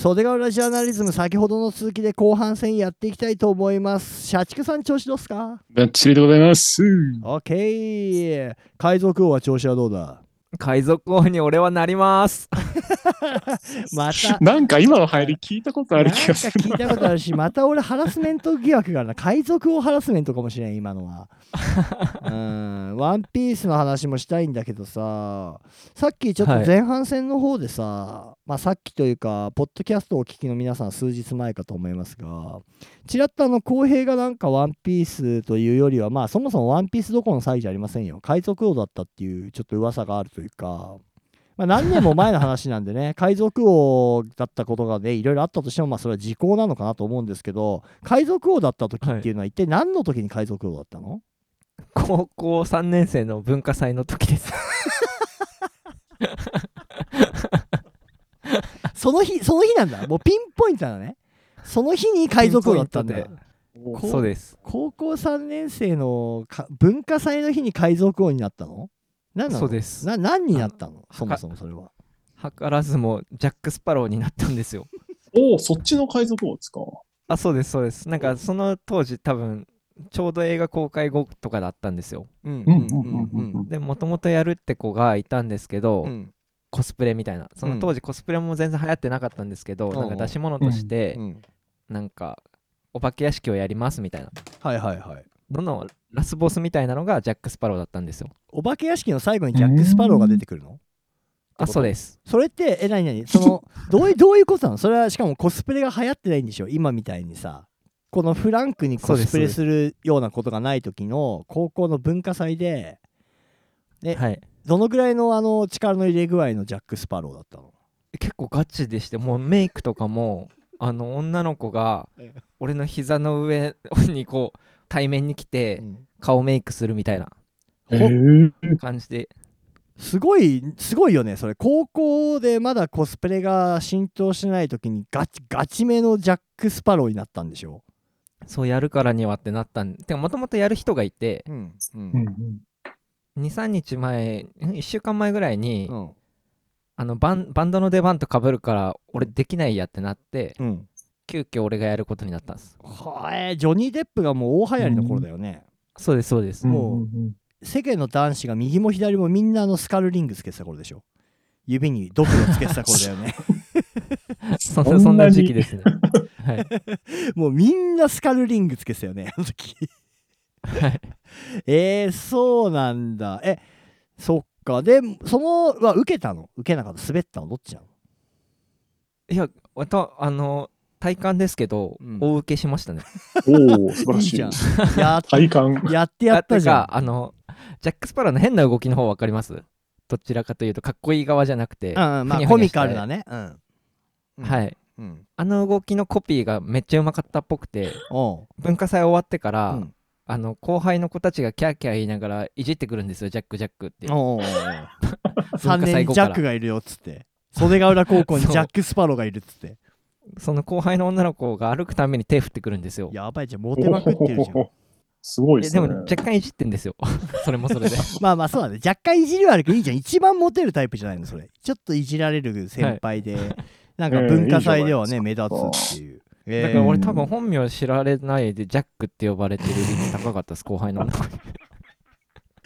袖ヶ浦ジャーナリズム先ほどの続きで後半戦やっていきたいと思います。社畜さん調子どうっすか？バッチリでございます。OK 海賊王は調子はどうだ？海賊王に俺はなります。また。なんか今の入り聞いたことある気がする聞いたことあるしまた俺ハラスメント疑惑があるな。海賊王ハラスメントかもしれん今のは。うん。ワンピースの話もしたいんだけどさ。さっきちょっとはい。前半戦の方でさ、まあさっきというかポッドキャストをお聞きの皆さん数日前かと思いますがちらっとあの公平がなんかワンピースというよりはまあそもそもワンピースどころの際じゃありませんよ海賊王だったっていうちょっと噂があるというかまあ、何年も前の話なんでね、海賊王だったことがね、いろいろあったとしても、まあ、それは時効なのかなと思うんですけど、海賊王だった時っていうのは、一体何の時に海賊王だったの、高校3年生の文化祭の時です。その日、その日なんだ。もうピンポイントなのね。その日に海賊王だったんだそうです。高校3年生のか文化祭の日に海賊王になったの？何なの？そうです。な何になったの？そもそもそれは。図らずもジャック・スパローになったんですよ。おお、そっちの海賊王ですか？あ、そうです、そうです。なんかその当時多分、ちょうど映画公開後とかだったんですよ。うんうんうんうんうんで、もともとやるって子がいたんですけど、うんコスプレみたいな。その当時コスプレも全然流行ってなかったんですけど、うんなんか出し物としてう、んなんか、お化け屋敷をやりますみたいな。はいはいはい。どのラスボスみたいなのがジャック・スパローだったんですよ。お化け屋敷の最後にジャック・スパローが出てくるの？あ、そうです。それって、え、なになにその、どういう、どういうことなの？それは、しかもコスプレが流行ってないんでしょ？今みたいにさ。このフランクにコスプレするようなことがない時の高校の文化祭で、えはい。どのぐらいのあの力の入れ具合のジャック・スパローだったの？結構ガチでしてもうメイクとかも あの女の子がええ俺の膝の上にこう対面に来てうん顔メイクするみたいな。感じですごい、すごいよね。それ、高校でまだコスプレが浸透してない時にガチ、ガチめのジャック・スパローになったんでしょ？そうやるからにはってなったんでもともとやる人がいてうん。うん23日前1週間前ぐらいに、うん。あのバンバンドの出番とかぶるから俺できないやってなってうん。急遽俺がやることになったんです。はえジョニー・デップがもう大流行りの頃だよね。そうですそうです、うんもう世間の男子が右も左もみんなあのスカルリングつけてた頃でしょ。指にドクロつけてた頃だよね。そそんな時期ですね。はい。もうみんなスカルリングつけてたよねあの時はい。えー、そうなんだ。えそっか。でそのは受けたの？受けなかった？滑ったの？どっちなの？いやまたあの体感ですけど、うん。大受けしましたね。おお、素晴らしい。いいじゃん。やっ体感。やってやったじゃん。あのジャック・スパローの変な動きの方分かります？どちらかというとかっこいい側じゃなくて、うんうんまあコミカルなね。うん、うん。はい。うん。あの動きのコピーがめっちゃうまかったっぽくて文化祭終わってから、うんあの後輩の子たちがキャーキャー言いながらいじってくるんですよジャックジャックって。おうおうおう。3文化祭年に後から。ジャックがいるよっつって。袖ヶ浦高校に ジャック・スパローがいるっつって。その後輩の女の子が歩くために手振ってくるんですよ。やばいじゃんモテまくってるじゃん。すごいですね。えでも若干いじってんですよ。それもそれで。まあまあそうだね。若干いじりはあるけどいいじゃん。一番モテるタイプじゃないのそれ。ちょっといじられる先輩で、なんか文化祭ではね、えーいい目立つっていう、だえー。から俺多分本名知られないでジャックって呼ばれてる率高かったです後輩の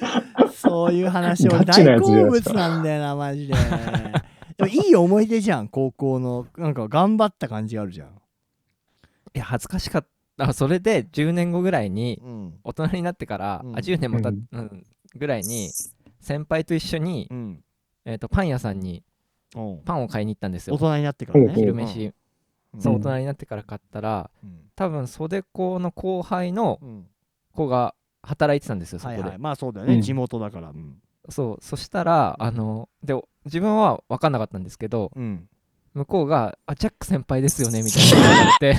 そういう話俺大好物なんだよなマジで。でもいい思い出じゃん高校の。なんか頑張った感じがあるじゃん、いや恥ずかしかった。それで10年後ぐらいにうん。大人になってから、うん。あ10年もた、ううん。んぐらいに先輩と一緒に、うん。えー、とパン屋さんにパンを買いに行ったんですよ。大人になってからね。昼飯、大人になってから買ったらうん。多分袖子の後輩のうん。子が働いてたんですよそこで、はいはい。まあそうだよね、うん。地元だから。うん、そう。そしたらあので自分は分かんなかったんですけどうん、向こうが「あジャック先輩ですよね」みたいな。こと言われて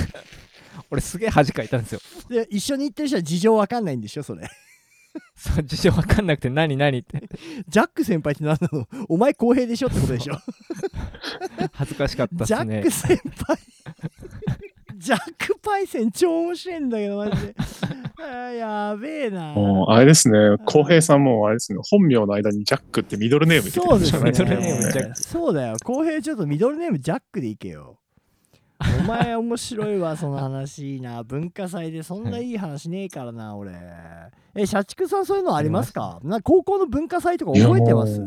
俺すげえ恥かいたんですよ。で一緒に行ってる人は事情わかんないんでしょそれ そう事情分かんなくて何何って。ジャック先輩って何なの？お前公平でしょってことでしょ？恥ずかしかったっジャック先輩。ジャックパイセン超面白いんだけどマジで。あーやべえな。もうあれですね、浩平さんもあれですね、本名の間にジャックってミドルネーム入れてそうでするじゃないミドルネーねムジャック。そうだよ。公平ちょっとミドルネームジャックでいけよお前面白いわその話。いいな文化祭でそんないい話ねえからな俺。え社畜さんそういうのありますか？な高校の文化祭とか覚えてます？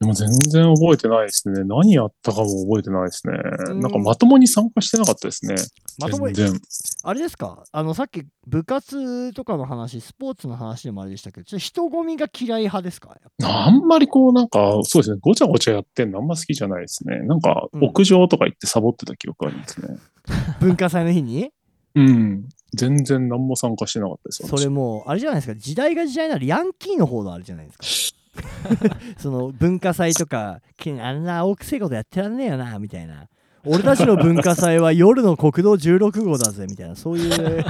でも全然覚えてないですね。何やったかも覚えてないですね。うんなんかまともに参加してなかったですね。まともに。あれですか？あのさっき部活とかの話スポーツの話でもあれでしたけどちょっと人混みが嫌い派ですか？あんまりこうなんか、そうですね、ごちゃごちゃやってんのあんま好きじゃないですね。なんかうん屋上とか行ってサボってた記憶ありますね。文化祭の日に？うん。全然何も参加してなかったです。それもうあれじゃないですか？時代が時代ならヤンキーの方のあれじゃないですか？その文化祭とかきあんな青くせえことやってらんねえよなみたいな俺たちの文化祭は夜の国道16号だぜみたいなそういう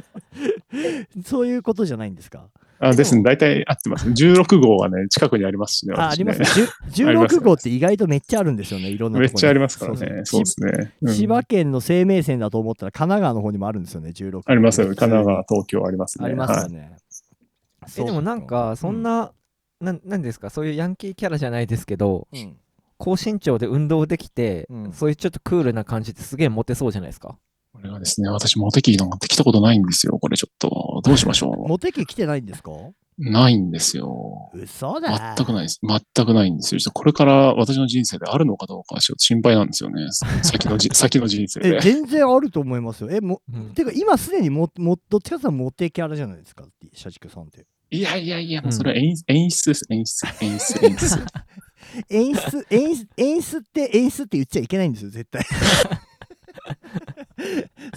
そういうことじゃないんですか？あですね、大体合ってます。16号はね、近くにありますしね。私ねああります、じゅ あります16号って意外とめっちゃあるんですよねいろんなとこにめっちゃありますからね。そそうですね。うん千葉県の生命線だと思ったら神奈川の方にもあるんですよね16号ありますよ。神奈川、東京ありますね。ありますよはいね、えでもなんかそんな、なんなんですか？そういうヤンキーキャラじゃないですけどうん、うん高身長で運動できて、うんそういうちょっとクールな感じってすげえモテそうじゃないですか？これがですね、私、モテキなんて来たことないんですよ。これちょっと、どうしましょ モテ期来てないんですか？う。ないんですよ。嘘だ全くないです。全くないんですよ。これから私の人生であるのかどうかはちょっと心配なんですよね。先のじ先の人生えで。全然あると思いますよえもうんてか今すでにももどっちかっていうとモテキャラじゃないですか？社畜さんっていやいやいや、それは演,、演出です。演出、演出、演出。演出演出演出って演出って言っちゃいけないんですよ絶対。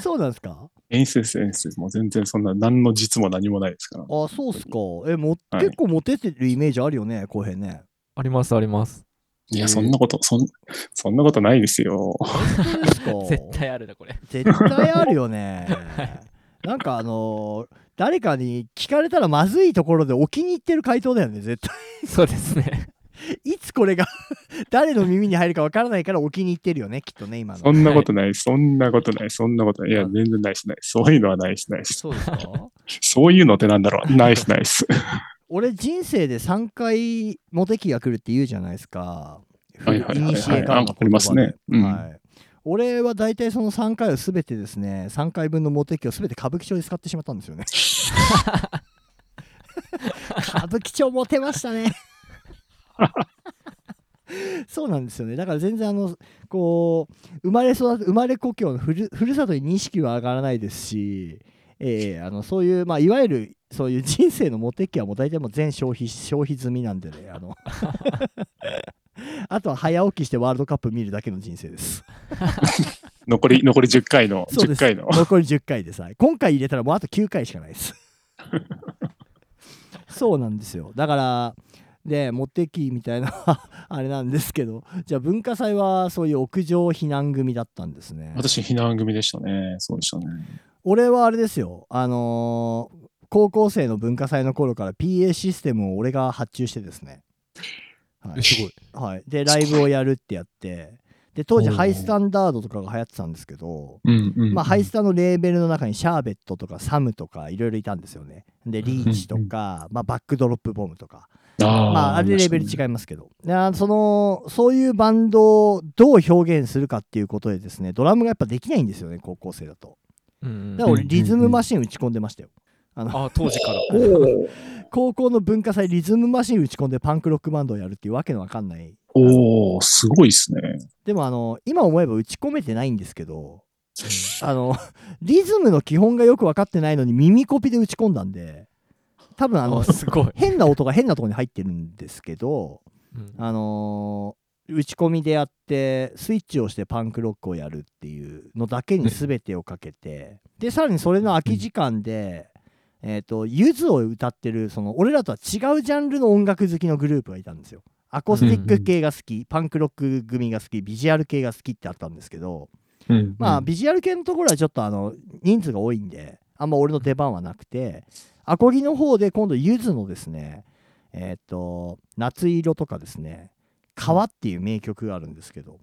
そうなんですか？演出です、演出です。もう全然そんな、何の実も何もないですから。あそうっすか。えも、はい。結構モテてるイメージあるよね浩平ね。ありますあります。いや、そんなこと、そん、そんなことないですよ。本当ですか？絶対あるなこれ。絶対あるよね。なんかあのー誰かに聞かれたらまずいところでお気に入ってる回答だよね絶対そうですね いつこれが誰の耳に入るかわからないからお気に入ってるよねきっとね今のそんなことない、そんなことない、そんなことない。いや、うん全然ないです、ない。そういうのはないです、ないです。そうですか？そういうのってなんだろう。ナイス、ナイス。俺人生で3回モテ期が来るって言うじゃないですか。はいはいはいはいあありますねうんはい。俺は大体その3回をすべてですね、3回分のモテ期をすべて歌舞伎町で使ってしまったんですよね。歌舞伎町モテましたね。そうなんですよね。だから全然あの、こう、生まれ育て、生まれ故郷のふるふるさとに錦は上がらないですし、えーあのそういう、まあ、いわゆるそういう人生のモテ期はもう大体もう全消費消費済みなんでねあの あとは早起きしてワールドカップ見るだけの人生です。残り、残り10回の、10 そうです。回の。残り10回でさ今回入れたらもうあと9回しかないです。そうなんですよ。だからでモテ期みたいなあれなんですけど。じゃあ文化祭はそういう屋上避難組だったんですね。私、避難組でしたね。そうでしたね。俺はあれですよ。あのー高校生の文化祭の頃から PA システムを俺が発注してですね、はい。すごい。はい、でライブをやるってやって。で当時ハイスタンダードとかが流行ってたんですけど。まあ、ハイスタのレーベルの中にシャーベットとかサムとかいろいろいたんですよね。でリーチとか、まあ、バックドロップボムとか。あーまあ、あれレベルい。違いますけど、であそのそういうバンドをどう表現するかっていうことでですねドラムがやっぱできないんですよね高校生だと。うんうん。だから俺うんリズムマシン打ち込んでましたよ。あのあ当時から 高校の文化祭リズムマシン打ち込んでパンクロックバンドをやるっていうわけのわかんない。おー、すごいっすね。でもあの今思えば打ち込めてないんですけどあのリズムの基本がよく分かってないのに耳コピで打ち込んだんで多分あのあすごい、変な音が変なところに入ってるんですけどうん。あのー打ち込みでやってスイッチをしてパンクロックをやるっていうのだけに全てをかけてでさらにそれの空き時間で、えー、とゆずを歌ってるその俺らとは違うジャンルの音楽好きのグループがいたんですよ。アコースティック系が好き、パンクロック組が好きビジュアル系が好きってあったんですけどうん。まあ、うん。ビジュアル系のところはちょっとあの人数が多いんであんま俺の出番はなくてアコギの方で今度ゆずのですねえっ、と夏色とかですね川っていう名曲があるんですけど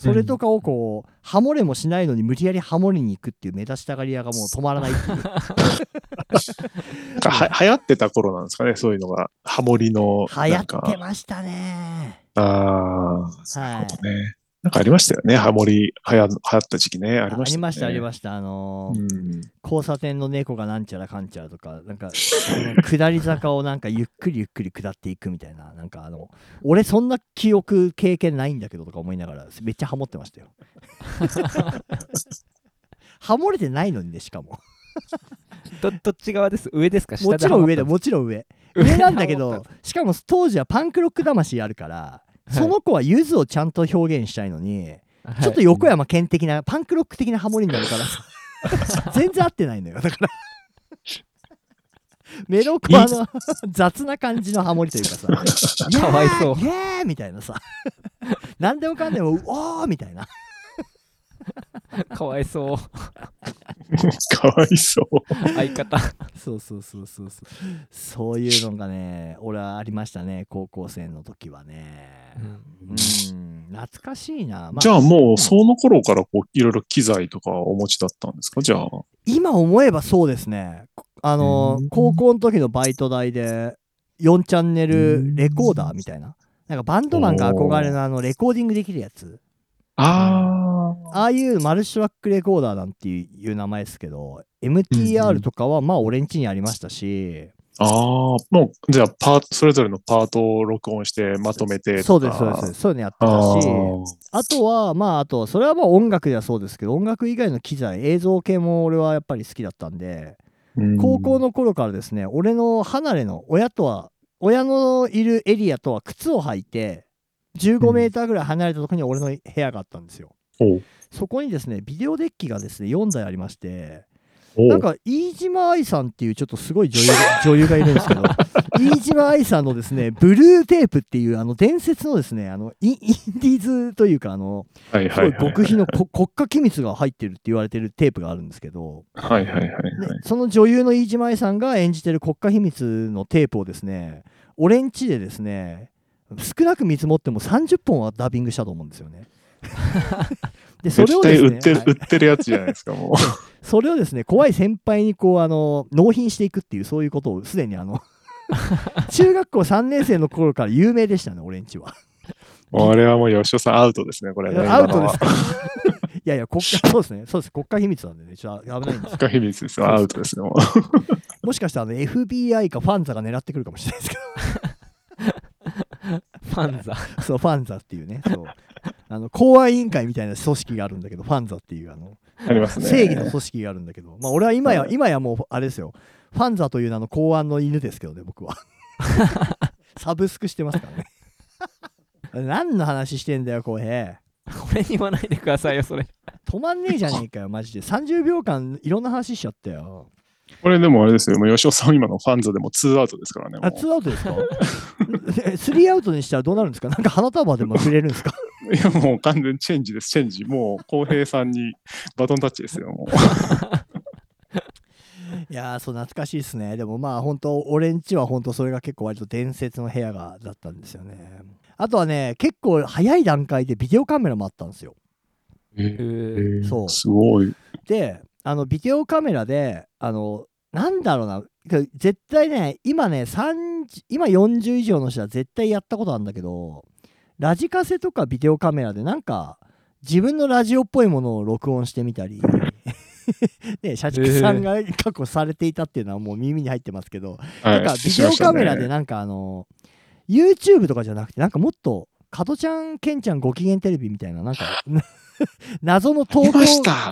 それとかをこうハモれもしないのに無理やりハモりに行くっていう目立ちたがり屋がもう止まらないっていう は流行ってた頃なんですかね、そういうのが。ハモリの。流行ってましたねああ、はいそういうことね。なんかありましたよね。ハモリ流行流行った時期ね。あありました、ね。りました、ありましした。あのーうん。交差点の猫がなんちゃらかんちゃらとか、なんか、下り坂をなんかゆっくりゆっくり下っていくみたいな、なんかあの、俺そんな記憶、経験ないんだけどとか思いながら、めっちゃハモってましたよ。ハモれてないのにね、しかも。どどっち側です？上ですか？下もちろん上で、ハモっもちろん上。上なんだけど、しかも当時はパンクロック魂あるから、その子はゆずをちゃんと表現したいのに、たちょっと横山健的な、パンクロック的なハモリになるから、全然合ってないのよ。だから、メロコアの雑な感じのハモリというかさ、かわいそうイエーイみたいなさ、何でもかんでも、うおーみたいな。かわいそう かわいそう。相方 そうそうそうそうそう。そういうのがね、俺はありましたね、高校生の時はね。うん、懐かしいな。まあじゃあもう、その頃からこう、いろいろ機材とかお持ちだったんですか？じゃあ。今思えばそうですね。あのうん高校の時のバイト代で4チャンネルレコーダーみたいな。なんかバンドマンが憧れのあのレコーディングできるやつ。あああいうマルチトラックレコーダーなんていう名前ですけど、MTR とかはまあ俺ん家にありましたし、あ。ああ。もう、じゃあ、パート、それぞれのパートを録音してまとめてとか。そうです、そうです。そういうのやってたし、あとは、まあ、あと、それはまあ音楽ではそうですけど、音楽以外の機材、映像系も俺はやっぱり好きだったんで、高校の。の頃からですね、俺の離れの親とは、親のいるエリアとは靴を履いて、15メーターぐらい離れたところに俺の部屋があったんですよ。そこにですね、ビデオデッキがですね、4台ありまして、なんか、飯島愛さんっていうちょっとすごい女優が 女優がいるんですけど、飯島愛さんのですね、ブルーテープっていうあの伝説のですね、あのインディーズというか、あの、すごはい。極秘のこ国家機密が入ってるって言われてるテープがあるんですけど、はいはいはいはい。ねその女優の飯島愛さんが演じてる国家秘密のテープをですね、俺んちでですね、少なく見積もっても30本はダビングしたと思うんですよね。でそれ絶をですね対売ってる、はい売ってるやつじゃないですか、もう。それをですね、怖い先輩にこう、あの、納品していくっていう、そういうことをすでにあの、中学校3年生の頃から有名でしたね、俺んちは。俺はもう吉尾さんアウトですね、これね。アウトですかいやいや、国家、そうですね、そうです、国家秘密なんでね、ちょっと危ないんです国家秘密ですよ、アウトですね、もう。もしかしたら FBI かファンザが狙ってくるかもしれないですけファンザど、そう、ファンザっていうね、そう。あの公安委員会みたいな組織があるんだけど、ファンザっていうあのありますね。正義の組織があるんだけど、まあ俺は今や、今やもうあれですよ、ファンザという名の公安の犬ですけどね、僕は。サブスクしてますからね。何の話してんだよ、浩平。俺に言わないでくださいよそれ止まんねえじゃねえかよ、マジで。30秒間いろんな話しちゃったよ。これでもあれですよ、もう吉尾さん今のファンザでも2アウトですからね。もあ、うツーアウトですか？えスリーアウトにしたらどうなるんですか？なんか花束でもくれるんですか？いや、もう完全チェンジです、チェンジ。もう、浩平さんにバトンタッチですよ、もう。いやー、そう懐かしいですね。でもまあ本当、俺んちは本当それが結構割と伝説の部屋がだったんですよね。あとはね、結構早い段階でビデオカメラもあったんですよ。えーそうすごい。で、あのビデオカメラで、あの、なんだろうな、絶対ね、今ね、30今40以上の人は絶対やったことあるんだけど、ラジカセとかビデオカメラでなんか、自分のラジオっぽいものを録音してみたり、ね、社畜さんが過去されていたっていうのはもう耳に入ってますけど、はい。なんかビデオカメラでなんかあの、YouTube とかじゃなくて、なんかもっと、加トちゃん、ケンちゃんご機嫌テレビみたいな、なんか、謎の投稿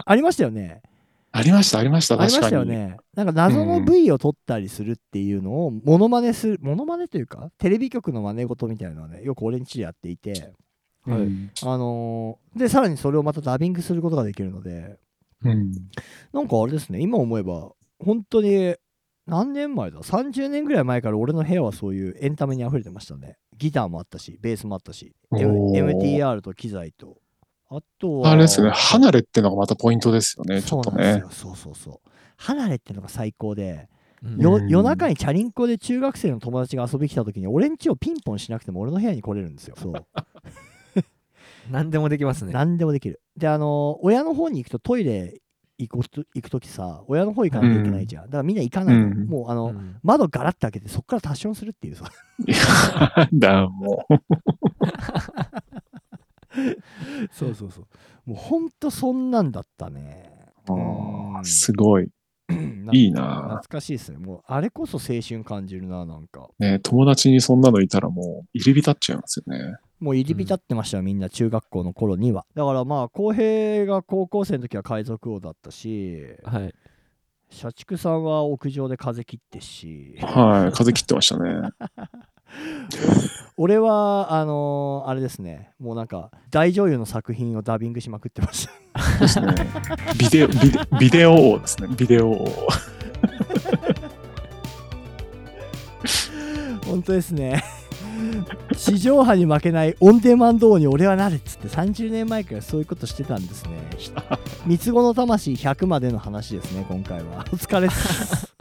ありましたよね。ありました、ありました、ありま。したよね。なんか謎のうん V を撮ったりするっていうのをモノマネする、モノマネというか、テレビ局の真似事みたいなのはね、よく俺んちでやっていて、はいうんあのーで、さらにそれをまたダビングすることができるので、うん。なんかあれですね、今思えば、本当に何年前だ ?30 年ぐらい前から俺の部屋はそういうエンタメに溢れてましたね。ギターもあったし、ベースもあったし、MTR と機材と。あとは、あれですね、離れってのがまたポイントですよね、ちょっとね。そうなんですよ。そうそうそう。離れってのが最高で、夜中にチャリンコで中学生の友達が遊びに来た時に俺ん家をピンポンしなくても俺の部屋に来れるんですよ。そう。何でもできますね何でもできる。で、あの親の方に行くとトイレ行くと行く時さ、親の方行かなきゃいけないじゃん。だからみんな行かないの。うんもうあの、うん窓ガラッと開けてそこからタッションするっていうさ。なんだ、もう。そうそうそうもうほんとそんなんだったねあうんーすごい。いいな懐かしいですねもうあれこそ青春感じるななんかね、友達にそんなのいたらもう入り浸っちゃいますよね。もう入り浸ってましたよ、みんな中学校の頃にはだからまあ浩平が高校生の時は海賊王だったしはい。社畜さんは屋上で風切ってしはい。風切ってましたね。俺はあのーあれですねもうなんか大女優の作品をダビングしまくってましたですね。ビデオ、ビデビデオ王ですね。ビデオ王。本当ですね地上波に負けないオンデマンド王に俺はなるっつって30年前からそういうことしてたんですね 三つ子の魂100までの話ですね今回はお疲れっす